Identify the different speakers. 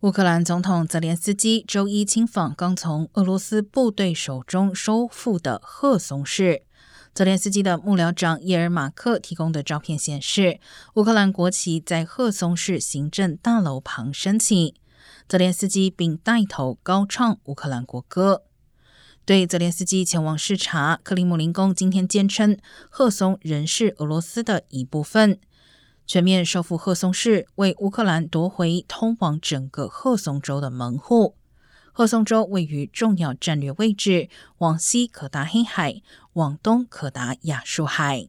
Speaker 1: 乌克兰总统泽连斯基周一亲访刚从俄罗斯部队手中收复的赫松市。泽连斯基的幕僚长叶尔马克提供的照片显示，乌克兰国旗在赫松市行政大楼旁升起。泽连斯基并带头高唱乌克兰国歌。对泽连斯基前往视察，克里姆林宫今天坚称，赫松仍是俄罗斯的一部分。全面收复赫松市，为乌克兰夺回通往整个赫松州的门户。赫松州位于重要战略位置，往西可达黑海，往东可达亚速海。